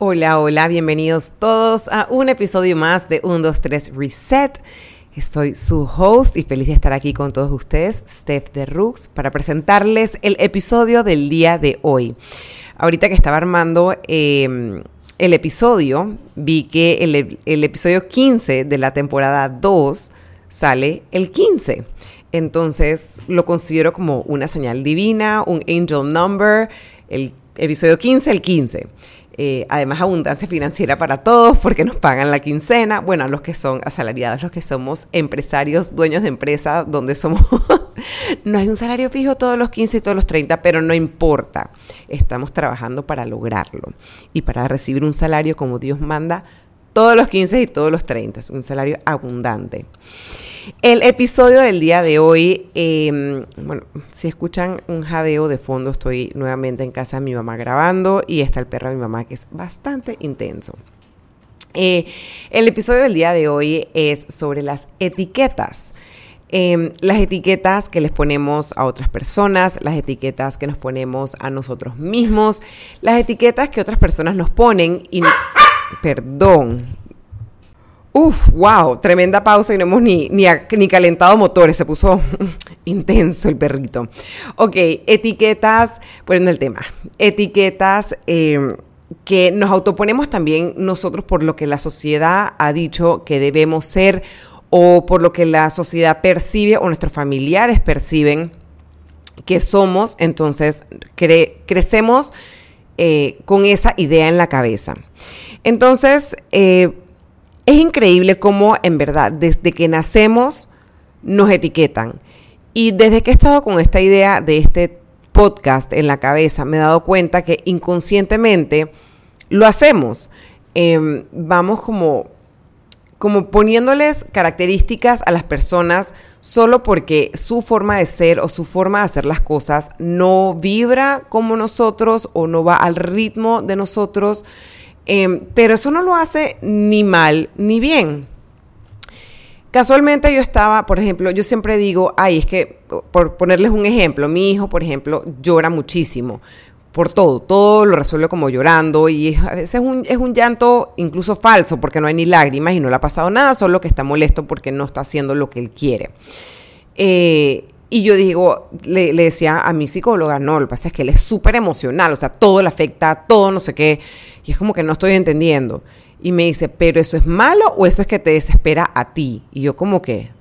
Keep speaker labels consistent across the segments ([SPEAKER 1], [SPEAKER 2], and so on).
[SPEAKER 1] Hola, hola, bienvenidos todos a un episodio más de 1, 2, 3 Reset. Soy su host y feliz de estar aquí con todos ustedes, Steph de Rooks, para presentarles el episodio del día de hoy. Ahorita que estaba armando em, el episodio, vi que el, el episodio 15 de la temporada 2 sale el 15. Entonces lo considero como una señal divina, un angel number, el episodio 15, el 15. Eh, además, abundancia financiera para todos porque nos pagan la quincena. Bueno, los que son asalariados, los que somos empresarios, dueños de empresa, donde somos... no hay un salario fijo todos los 15 y todos los 30, pero no importa. Estamos trabajando para lograrlo y para recibir un salario como Dios manda todos los 15 y todos los 30. Un salario abundante. El episodio del día de hoy, em, bueno, si escuchan un jadeo de fondo, estoy nuevamente en casa de mi mamá grabando y está el perro de mi mamá que es bastante intenso. Eh, el episodio del día de hoy es sobre las etiquetas. Em, las etiquetas que les ponemos a otras personas, las etiquetas que nos ponemos a nosotros mismos, las etiquetas que otras personas nos ponen y... Perdón, Uf, wow, tremenda pausa y no hemos ni, ni, calentado motores, se puso intenso el perrito. Ok, etiquetas, poniendo el tema, etiquetas em, que nos autoponemos también nosotros por lo que la sociedad ha dicho que debemos ser o por lo que la sociedad percibe o nuestros familiares perciben que somos, entonces crecemos eh, con esa idea en la cabeza. Entonces, eh, es increíble cómo en verdad desde que nacemos nos etiquetan. Y desde que he estado con esta idea de este podcast en la cabeza, me he dado cuenta que inconscientemente lo hacemos. Em, vamos como, como poniéndoles características a las personas solo porque su forma de ser o su forma de hacer las cosas no vibra como nosotros o no va al ritmo de nosotros. Em, pero eso no lo hace ni mal ni bien. Casualmente yo estaba, por ejemplo, yo siempre digo, ay, es que, por ponerles un ejemplo, mi hijo, por ejemplo, llora muchísimo por todo, todo lo resuelve como llorando y a veces es un, es un llanto incluso falso porque no hay ni lágrimas y no le ha pasado nada, solo que está molesto porque no está haciendo lo que él quiere. Eh, y yo digo, le, decía a mi psicóloga, no, lo que pasa es que él es súper emocional, o sea, todo le afecta, todo no sé qué. Y es como que no estoy entendiendo. Y me dice, pero eso es malo o eso es que te desespera a ti. Y yo como que...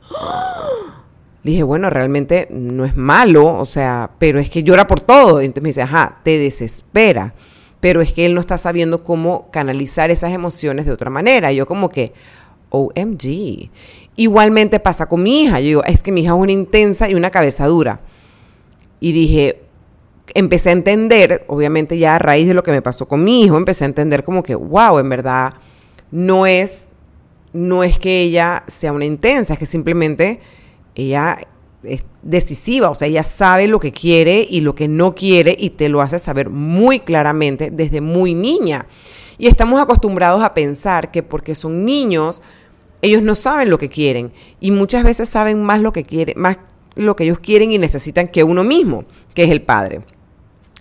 [SPEAKER 1] Le dije, bueno, realmente no es malo, o sea, pero es que llora por todo. Y entonces me dice, ajá, te desespera. Pero es que él no está sabiendo cómo canalizar esas emociones de otra manera. Y yo como que, OMG. Igualmente pasa con mi hija. Yo digo, es que mi hija es una intensa y una cabeza dura. Y dije, empecé a entender, obviamente ya a raíz de lo que me pasó con mi hijo, empecé a entender como que, wow, en verdad, no es, no es que ella sea una intensa, es que simplemente ella es decisiva, o sea, ella sabe lo que quiere y lo que no quiere y te lo hace saber muy claramente desde muy niña. Y estamos acostumbrados a pensar que porque son niños, ellos no saben lo que quieren y muchas veces saben más lo que quieren, más lo que ellos quieren y necesitan que uno mismo, que es el padre.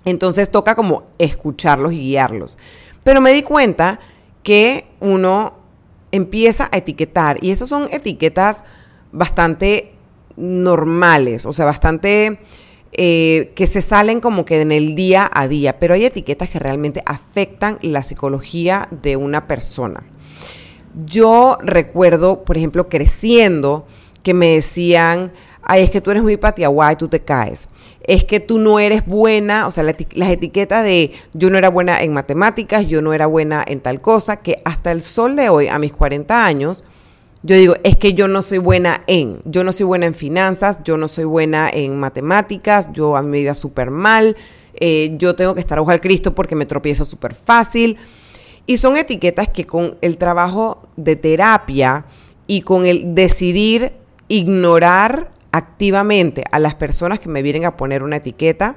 [SPEAKER 1] Entonces toca como escucharlos y guiarlos. Pero me di cuenta que uno empieza a etiquetar y esas son etiquetas bastante normales, o sea, bastante eh, que se salen como que en el día a día, pero hay etiquetas que realmente afectan la psicología de una persona. Yo recuerdo, por ejemplo, creciendo, que me decían, ay, es que tú eres muy patiaguay, tú te caes. Es que tú no eres buena, o sea, las etiquetas de yo no era buena en matemáticas, yo no era buena en tal cosa, que hasta el sol de hoy, a mis 40 años, yo digo, es que yo no soy buena en, yo no soy buena en finanzas, yo no soy buena en matemáticas, yo a mí me iba súper mal, eh, yo tengo que estar ojo al Cristo porque me tropiezo súper fácil. Y son etiquetas que con el trabajo de terapia y con el decidir ignorar activamente a las personas que me vienen a poner una etiqueta,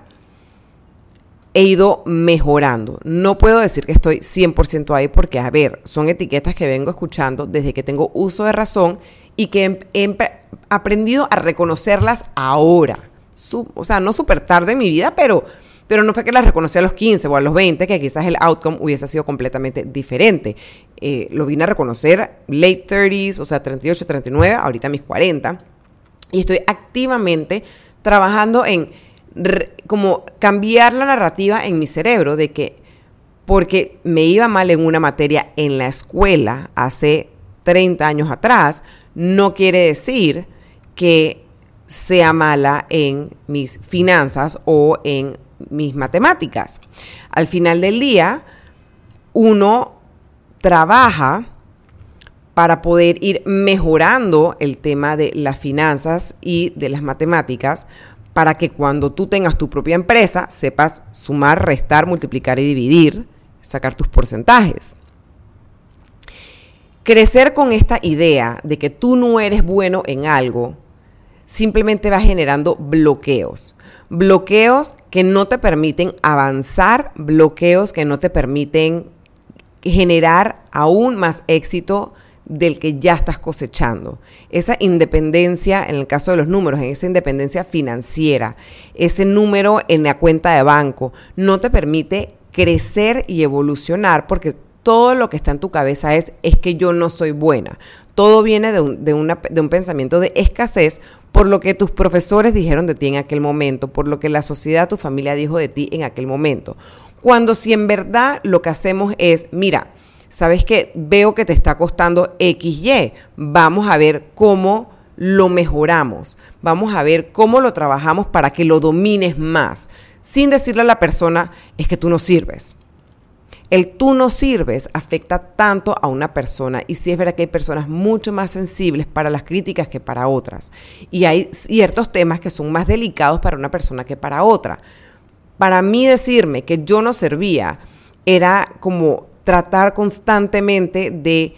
[SPEAKER 1] he ido mejorando. No puedo decir que estoy 100% ahí porque, a ver, son etiquetas que vengo escuchando desde que tengo uso de razón y que he, aprendido a reconocerlas ahora. o sea, no súper tarde en mi vida, pero pero no fue que las reconocí a los 15 o a los 20, que quizás el outcome hubiese sido completamente diferente. Eh, lo vine a reconocer late 30s, o sea, 38, 39, ahorita mis 40, y estoy activamente trabajando en como cambiar la narrativa en mi cerebro de que porque me iba mal en una materia en la escuela hace 30 años atrás, no quiere decir que sea mala en mis finanzas o en mis matemáticas. Al final del día, uno trabaja para poder ir mejorando el tema de las finanzas y de las matemáticas para que cuando tú tengas tu propia empresa sepas sumar, restar, multiplicar y dividir, sacar tus porcentajes. Crecer con esta idea de que tú no eres bueno en algo simplemente va generando bloqueos. Bloqueos que no te permiten avanzar, bloqueos que no te permiten generar aún más éxito del que ya estás cosechando. Esa independencia, en el caso de los números, en esa independencia financiera, ese número en la cuenta de banco, no te permite crecer y evolucionar porque todo lo que está en tu cabeza es, es que yo no soy buena. Todo viene de un, de un pensamiento de escasez por lo que tus profesores dijeron de ti en aquel momento, por lo que la sociedad, tu familia dijo de ti en aquel momento. Cuando si en verdad lo que hacemos es, mira, sabes que veo que te está costando XY, vamos a ver cómo lo mejoramos, vamos a ver cómo lo trabajamos para que lo domines más, sin decirle a la persona, es que tú no sirves el tú no sirves afecta tanto a una persona y sí es verdad que hay personas mucho más sensibles para las críticas que para otras. Y hay ciertos temas que son más delicados para una persona que para otra. Para mí decirme que yo no servía era como tratar constantemente de,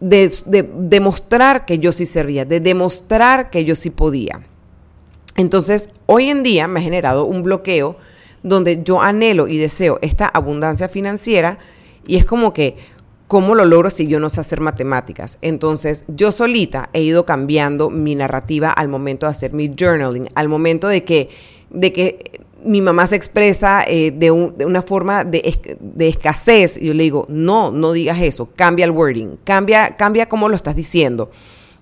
[SPEAKER 1] de demostrar que yo sí servía, de demostrar que yo sí podía. Entonces, hoy en día me ha generado un bloqueo donde yo anhelo y deseo esta abundancia financiera y es como que, ¿cómo lo logro si yo no sé hacer matemáticas? Entonces, yo solita he ido cambiando mi narrativa al momento de hacer mi journaling, al momento de que, de que mi mamá se expresa eh, de, una forma de, de, escasez. Y yo le digo, no, no digas eso, cambia el wording, cambia, cambia cómo lo estás diciendo.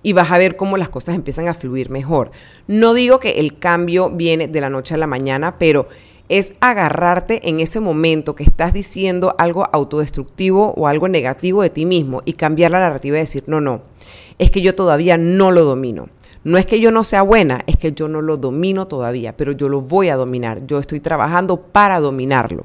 [SPEAKER 1] Y vas a ver cómo las cosas empiezan a fluir mejor. No digo que el cambio viene de la noche a la mañana, pero es agarrarte en ese momento que estás diciendo algo autodestructivo o algo negativo de ti mismo y cambiar la narrativa y decir, no, no, es que yo todavía no lo domino. No es que yo no sea buena, es que yo no lo domino todavía, pero yo lo voy a dominar. Yo estoy trabajando para dominarlo.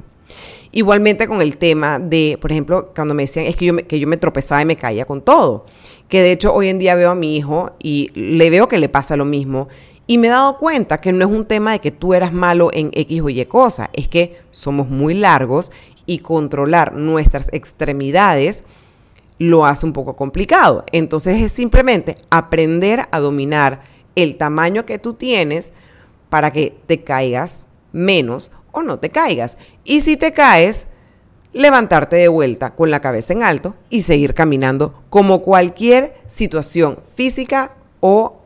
[SPEAKER 1] Igualmente con el tema de, por ejemplo, cuando me decían, es que yo me, que yo me tropezaba y me caía con todo. Que de hecho hoy en día veo a mi hijo y le veo que le pasa lo mismo. Y me he dado cuenta que no es un tema de que tú eras malo en X o Y cosa, es que somos muy largos y controlar nuestras extremidades lo hace un poco complicado. Entonces es simplemente aprender a dominar el tamaño que tú tienes para que te caigas menos o no te caigas. Y si te caes, levantarte de vuelta con la cabeza en alto y seguir caminando como cualquier situación física o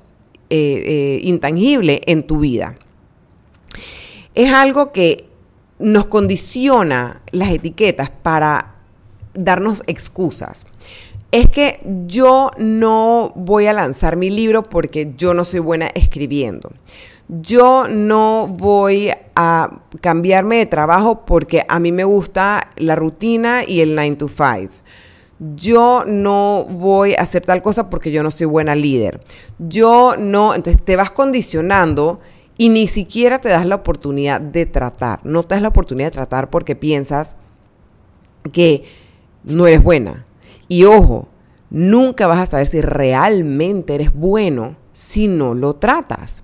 [SPEAKER 1] eh, eh, intangible en tu vida. Es algo que nos condiciona las etiquetas para darnos excusas. Es que yo no voy a lanzar mi libro porque yo no soy buena escribiendo. Yo no voy a cambiarme de trabajo porque a mí me gusta la rutina y el 9 to 5 yo no voy a hacer tal cosa porque yo no soy buena líder. Yo no, entonces te vas condicionando y ni siquiera te das la oportunidad de tratar. No te das la oportunidad de tratar porque piensas que no eres buena. Y ojo, nunca vas a saber si realmente eres bueno si no lo tratas.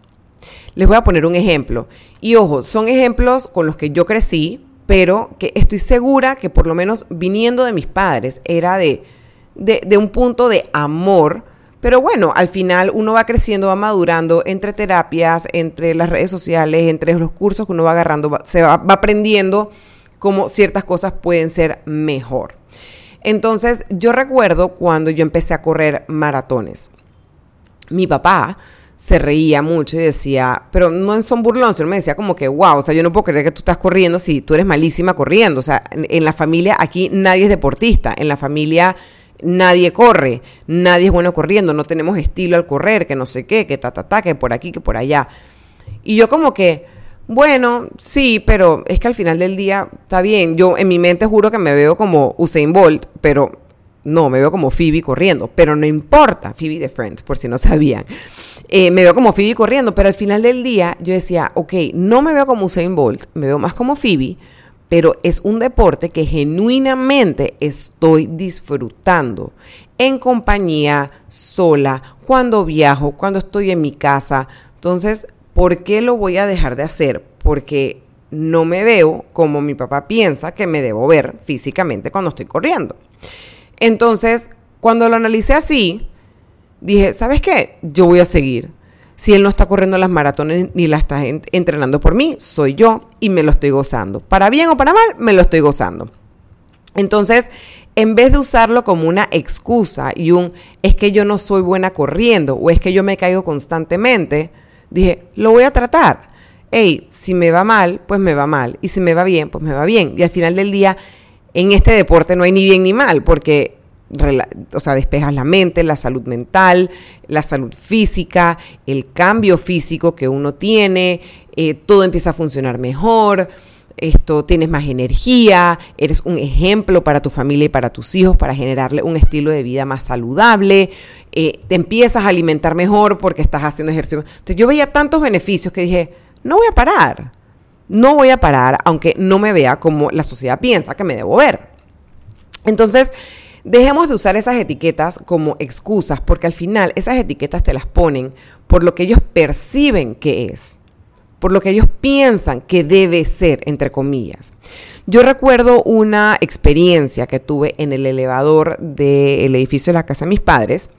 [SPEAKER 1] Les voy a poner un ejemplo. Y ojo, son ejemplos con los que yo crecí, pero que estoy segura que por lo menos viniendo de mis padres era de, de, un punto de amor. Pero bueno, al final uno va creciendo, va madurando entre terapias, entre las redes sociales, entre los cursos que uno va agarrando, se va, va aprendiendo cómo ciertas cosas pueden ser mejor. Entonces, yo recuerdo cuando yo empecé a correr maratones. Mi papá se reía mucho y decía, pero no son burlón, sino me decía como que, wow, o sea, yo no puedo creer que tú estás corriendo si tú eres malísima corriendo. O sea, en, la familia aquí nadie es deportista, en la familia nadie corre, nadie es bueno corriendo, no tenemos estilo al correr, que no sé qué, que ta, ta, ta, que por aquí, que por allá. Y yo como que, bueno, sí, pero es que al final del día está bien. Yo en mi mente juro que me veo como Usain Bolt, pero no, me veo como Phoebe corriendo, pero no importa, Phoebe de Friends, por si no sabían. Eh, me veo como Phoebe corriendo, pero al final del día yo decía, ok, no me veo como Usain Bolt, me veo más como Phoebe, pero es un deporte que genuinamente estoy disfrutando en compañía, sola, cuando viajo, cuando estoy en mi casa. Entonces, ¿por qué lo voy a dejar de hacer? Porque no me veo como mi papá piensa que me debo ver físicamente cuando estoy corriendo. Entonces, cuando lo analicé así, dije, ¿sabes qué? Yo voy a seguir. Si él no está corriendo las maratones ni las está entrenando por mí, soy yo y me lo estoy gozando. Para bien o para mal, me lo estoy gozando. Entonces, en vez de usarlo como una excusa y un es que yo no soy buena corriendo o es que yo me caigo constantemente, dije, lo voy a tratar. Hey, si me va mal, pues me va mal. Y si me va bien, pues me va bien. Y al final del día, en este deporte no hay ni bien ni mal, porque o sea, despejas la mente, la salud mental, la salud física, el cambio físico que uno tiene, eh, todo empieza a funcionar mejor, esto tienes más energía, eres un ejemplo para tu familia y para tus hijos para generarle un estilo de vida más saludable, eh, te empiezas a alimentar mejor porque estás haciendo ejercicio. Entonces yo veía tantos beneficios que dije, no voy a parar. No voy a parar, aunque no me vea como la sociedad piensa que me debo ver. Entonces, dejemos de usar esas etiquetas como excusas, porque al final esas etiquetas te las ponen por lo que ellos perciben que es, por lo que ellos piensan que debe ser, entre comillas. Yo recuerdo una experiencia que tuve en el elevador del edificio de la casa de mis padres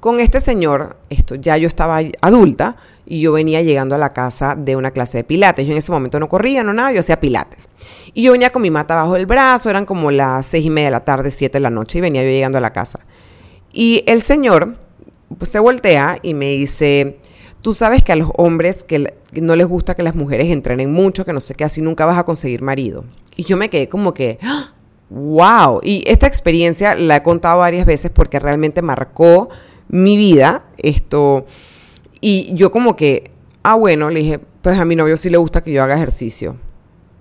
[SPEAKER 1] con este señor, esto ya yo estaba adulta y yo venía llegando a la casa de una clase de pilates. Yo en ese momento no corría, no nada, yo hacía pilates. Y yo venía con mi mata bajo el brazo, eran como las seis y media de la tarde, siete de la noche, y venía yo llegando a la casa. Y el señor pues, se voltea y me dice, tú sabes que a los hombres que no les gusta que las mujeres entrenen mucho, que no sé qué, así nunca vas a conseguir marido. Y yo me quedé como que, wow. ¡Ah! Y esta experiencia la he contado varias veces porque realmente marcó mi vida, esto, y yo como que, ah, bueno, le dije, pues a mi novio sí le gusta que yo haga ejercicio.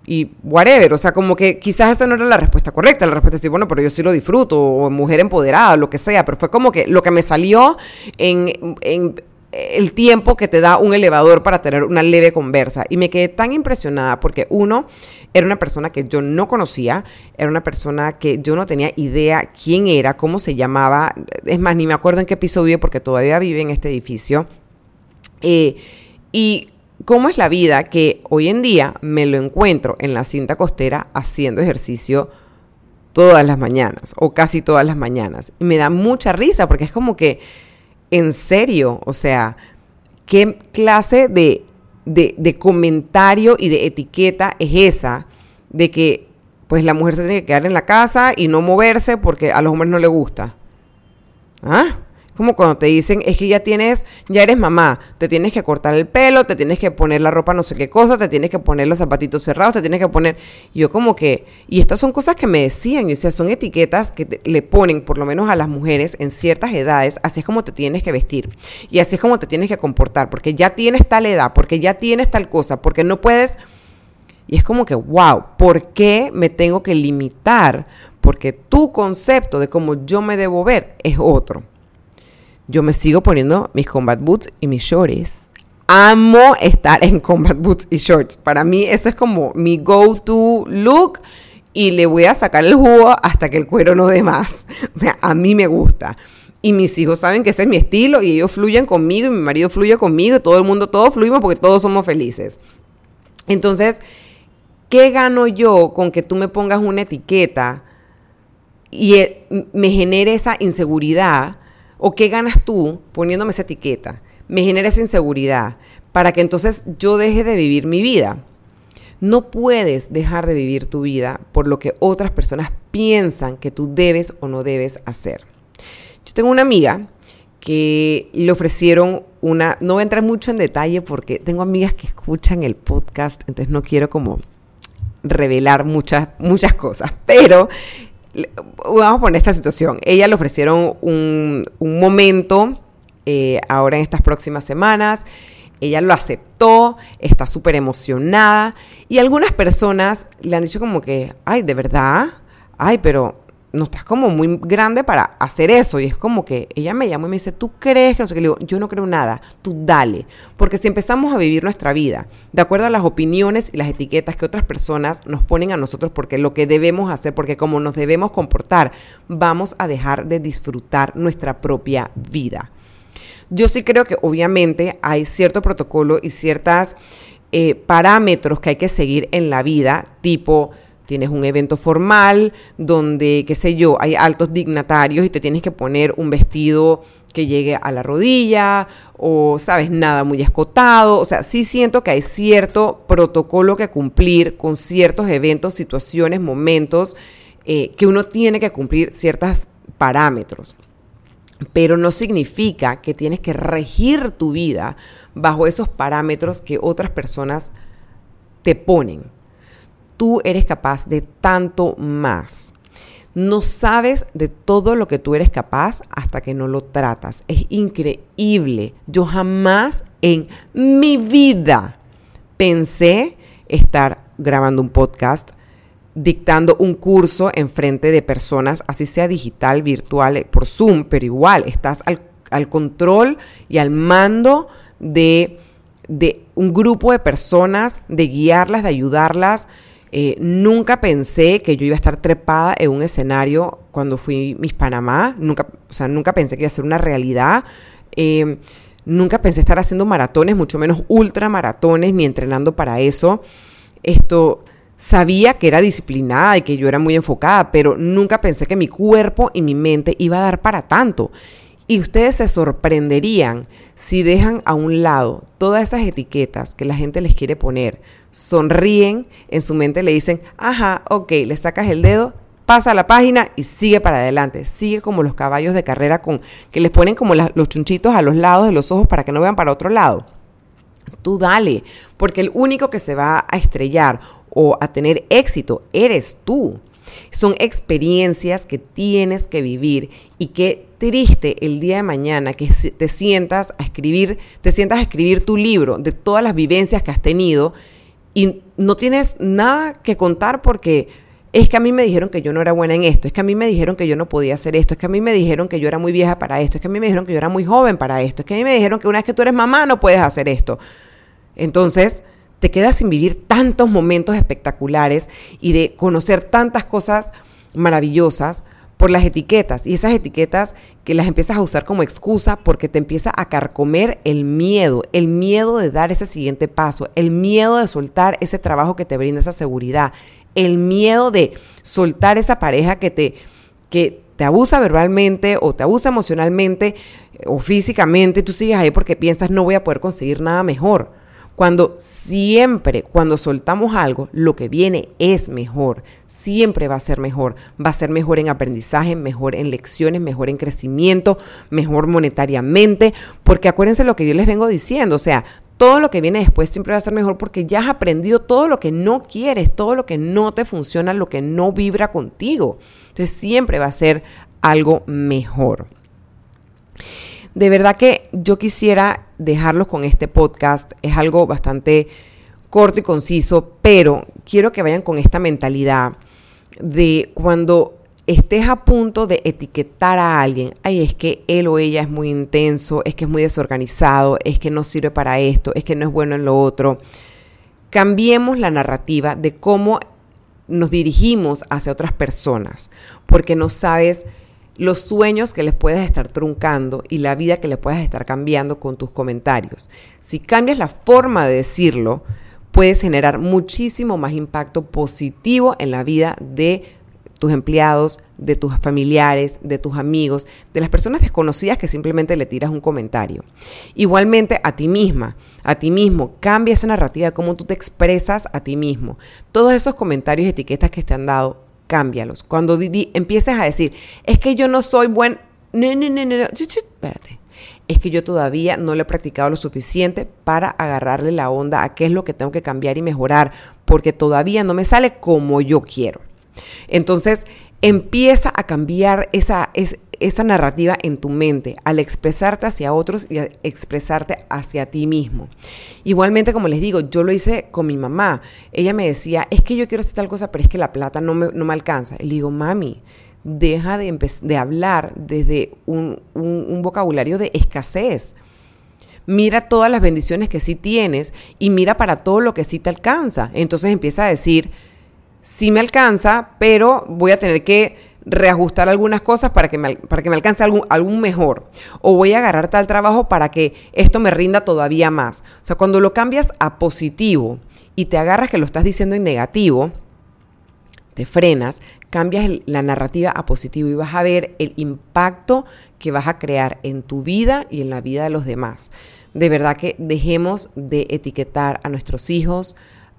[SPEAKER 1] Y whatever, o sea, como que quizás esa no era la respuesta correcta, la respuesta es sí, bueno, pero yo sí lo disfruto, o mujer empoderada, lo que sea, pero fue como que lo que me salió en, en el tiempo que te da un elevador para tener una leve conversa. Y me quedé tan impresionada porque uno, era una persona que yo no conocía, era una persona que yo no tenía idea quién era, cómo se llamaba, es más, ni me acuerdo en qué episodio porque todavía vive en este edificio. Eh, y cómo es la vida que hoy en día me lo encuentro en la cinta costera haciendo ejercicio todas las mañanas o casi todas las mañanas. Y me da mucha risa porque es como que en serio, o sea, ¿qué clase de, de, comentario y de etiqueta es esa de que pues la mujer se tiene que quedar en la casa y no moverse porque a los hombres no les gusta? ¿Ah? Como cuando te dicen, es que ya tienes, ya eres mamá, te tienes que cortar el pelo, te tienes que poner la ropa no sé qué cosa, te tienes que poner los zapatitos cerrados, te tienes que poner, yo como que, y estas son cosas que me decían, o sea, son etiquetas que le ponen por lo menos a las mujeres en ciertas edades, así es como te tienes que vestir y así es como te tienes que comportar, porque ya tienes tal edad, porque ya tienes tal cosa, porque no puedes... Y es como que, wow, ¿por qué me tengo que limitar? Porque tu concepto de cómo yo me debo ver es otro yo me sigo poniendo mis combat boots y mis shorts. Amo estar en combat boots y shorts. Para mí eso es como mi go-to look y le voy a sacar el jugo hasta que el cuero no dé más. O sea, a mí me gusta. Y mis hijos saben que ese es mi estilo y ellos fluyen conmigo y mi marido fluye conmigo y todo el mundo, todos fluimos porque todos somos felices. Entonces, ¿qué gano yo con que tú me pongas una etiqueta y eh, me genere esa inseguridad? ¿O qué ganas tú poniéndome esa etiqueta? Me genera esa inseguridad para que entonces yo deje de vivir mi vida. No puedes dejar de vivir tu vida por lo que otras personas piensan que tú debes o no debes hacer. Yo tengo una amiga que le ofrecieron una, no voy a entrar mucho en detalle porque tengo amigas que escuchan el podcast, entonces no quiero como revelar muchas, muchas cosas, pero vamos a poner esta situación. Ella le ofrecieron un, momento eh, ahora en estas próximas semanas. Ella lo aceptó, está súper emocionada y algunas personas le han dicho como que, ay, de verdad, ay, pero no estás como muy grande para hacer eso. Y es como que ella me llama y me dice, ¿tú crees que? Le digo, yo no creo nada, tú dale. Porque si empezamos a vivir nuestra vida de acuerdo a las opiniones y las etiquetas que otras personas nos ponen a nosotros, porque lo que debemos hacer, porque como nos debemos comportar, vamos a dejar de disfrutar nuestra propia vida. Yo sí creo que obviamente hay cierto protocolo y ciertos eh, parámetros que hay que seguir en la vida, tipo tienes un evento formal donde, qué sé yo, hay altos dignatarios y te tienes que poner un vestido que llegue a la rodilla o, sabes, nada muy escotado. O sea, sí siento que hay cierto protocolo que cumplir con ciertos eventos, situaciones, momentos eh, que uno tiene que cumplir ciertos parámetros. Pero no significa que tienes que regir tu vida bajo esos parámetros que otras personas te ponen tú eres capaz de tanto más. No sabes de todo lo que tú eres capaz hasta que no lo tratas. Es increíble. Yo jamás en mi vida pensé estar grabando un podcast, dictando un curso en frente de personas, así sea digital, virtual, por Zoom, pero igual estás al, control y al mando de un grupo de personas, de guiarlas, de ayudarlas eh, nunca pensé que yo iba a estar trepada en un escenario cuando fui Miss Panamá. Nunca, o sea, nunca pensé que iba a ser una realidad. Eh, nunca pensé estar haciendo maratones, mucho menos ultramaratones, ni entrenando para eso. Esto sabía que era disciplinada y que yo era muy enfocada, pero nunca pensé que mi cuerpo y mi mente iba a dar para tanto. Y ustedes se sorprenderían si dejan a un lado todas esas etiquetas que la gente les quiere poner, sonríen, en su mente le dicen, ajá, ok, le sacas el dedo, pasa a la página y sigue para adelante. Sigue como los caballos de carrera con que les ponen como los chunchitos a los lados de los ojos para que no vean para otro lado. Tú dale, porque el único que se va a estrellar o a tener éxito eres tú. Son experiencias que tienes que vivir y qué triste el día de mañana que te sientas a escribir, te sientas a escribir tu libro de todas las vivencias que has tenido y no tienes nada que contar porque es que a mí me dijeron que yo no era buena en esto, es que a mí me dijeron que yo no podía hacer esto, es que a mí me dijeron que yo era muy vieja para esto, es que a mí me dijeron que yo era muy joven para esto, es que a mí me dijeron que una vez que tú eres mamá no puedes hacer esto. Entonces, te quedas sin vivir tantos momentos espectaculares y de conocer tantas cosas maravillosas por las etiquetas y esas etiquetas que las empiezas a usar como excusa porque te empieza a carcomer el miedo, el miedo de dar ese siguiente paso, el miedo de soltar ese trabajo que te brinda esa seguridad, el miedo de soltar esa pareja que te que te abusa verbalmente o te abusa emocionalmente o físicamente, tú sigues ahí porque piensas no voy a poder conseguir nada mejor. Cuando siempre, cuando soltamos algo, lo que viene es mejor. Siempre va a ser mejor. Va a ser mejor en aprendizaje, mejor en lecciones, mejor en crecimiento, mejor monetariamente. Porque acuérdense lo que yo les vengo diciendo. O sea, todo lo que viene después siempre va a ser mejor porque ya has aprendido todo lo que no quieres, todo lo que no te funciona, lo que no vibra contigo. Entonces siempre va a ser algo mejor. De verdad que yo quisiera dejarlos con este podcast. Es algo bastante corto y conciso, pero quiero que vayan con esta mentalidad de cuando estés a punto de etiquetar a alguien, ay, es que él o ella es muy intenso, es que es muy desorganizado, es que no sirve para esto, es que no es bueno en lo otro. Cambiemos la narrativa de cómo nos dirigimos hacia otras personas, porque no sabes los sueños que les puedes estar truncando y la vida que le puedes estar cambiando con tus comentarios. Si cambias la forma de decirlo, puedes generar muchísimo más impacto positivo en la vida de tus empleados, de tus familiares, de tus amigos, de las personas desconocidas que simplemente le tiras un comentario. Igualmente a ti misma, a ti mismo, cambia esa narrativa, cómo tú te expresas a ti mismo. Todos esos comentarios y etiquetas que te han dado, cámbialos. Cuando empieces a decir, es que yo no soy buen... No, no, no, no, espérate. Es que yo todavía no lo he practicado lo suficiente para agarrarle la onda a qué es lo que tengo que cambiar y mejorar, porque todavía no me sale como yo quiero. Entonces, empieza a cambiar esa, esa narrativa en tu mente al expresarte hacia otros y expresarte hacia ti mismo. Igualmente, como les digo, yo lo hice con mi mamá. Ella me decía, es que yo quiero hacer tal cosa, pero es que la plata no me, no me alcanza. Y le digo, mami, deja de, de hablar desde un, un vocabulario de escasez. Mira todas las bendiciones que sí tienes y mira para todo lo que sí te alcanza. Entonces empieza a decir, sí me alcanza, pero voy a tener que reajustar algunas cosas para que me, para que me alcance algún, algún mejor. O voy a agarrar tal trabajo para que esto me rinda todavía más. O sea, cuando lo cambias a positivo y te agarras que lo estás diciendo en negativo, te frenas, cambias la narrativa a positivo y vas a ver el impacto que vas a crear en tu vida y en la vida de los demás. De verdad que dejemos de etiquetar a nuestros hijos,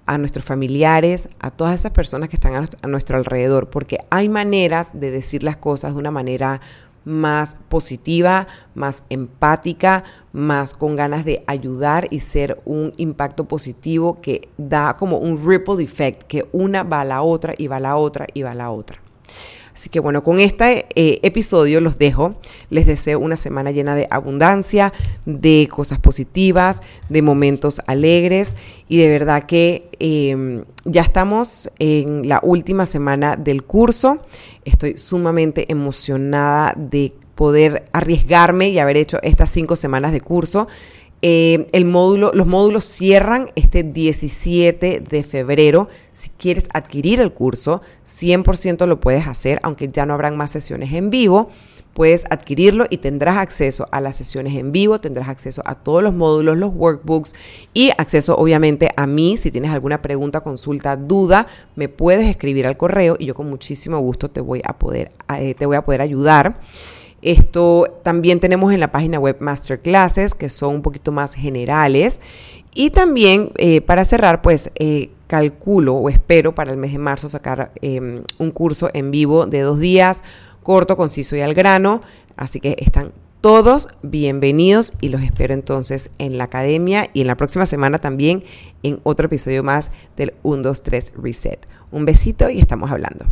[SPEAKER 1] a nuestros familiares, a todas esas personas que están a nuestro, alrededor, porque hay maneras de decir las cosas de una manera más positiva, más empática, más con ganas de ayudar y ser un impacto positivo que da como un ripple effect, que una va a la otra y va a la otra y va a la otra. Así que bueno, con este eh, episodio los dejo. Les deseo una semana llena de abundancia, de cosas positivas, de momentos alegres y de verdad que em, ya estamos en la última semana del curso. Estoy sumamente emocionada de poder arriesgarme y haber hecho estas cinco semanas de curso. Eh, el módulo, los módulos cierran este 17 de febrero. Si quieres adquirir el curso, 100% lo puedes hacer, aunque ya no habrán más sesiones en vivo. Puedes adquirirlo y tendrás acceso a las sesiones en vivo, tendrás acceso a todos los módulos, los workbooks y acceso obviamente a mí. Si tienes alguna pregunta, consulta, duda, me puedes escribir al correo y yo con muchísimo gusto te voy a poder, eh, te voy a poder ayudar. Esto también tenemos en la página web masterclasses que son un poquito más generales. Y también eh, para cerrar, pues eh, calculo o espero para el mes de marzo sacar em, un curso en vivo de dos días, corto, conciso y al grano. Así que están todos bienvenidos y los espero entonces en la academia y en la próxima semana también en otro episodio más del 1, 2, 3 Reset. Un besito y estamos hablando.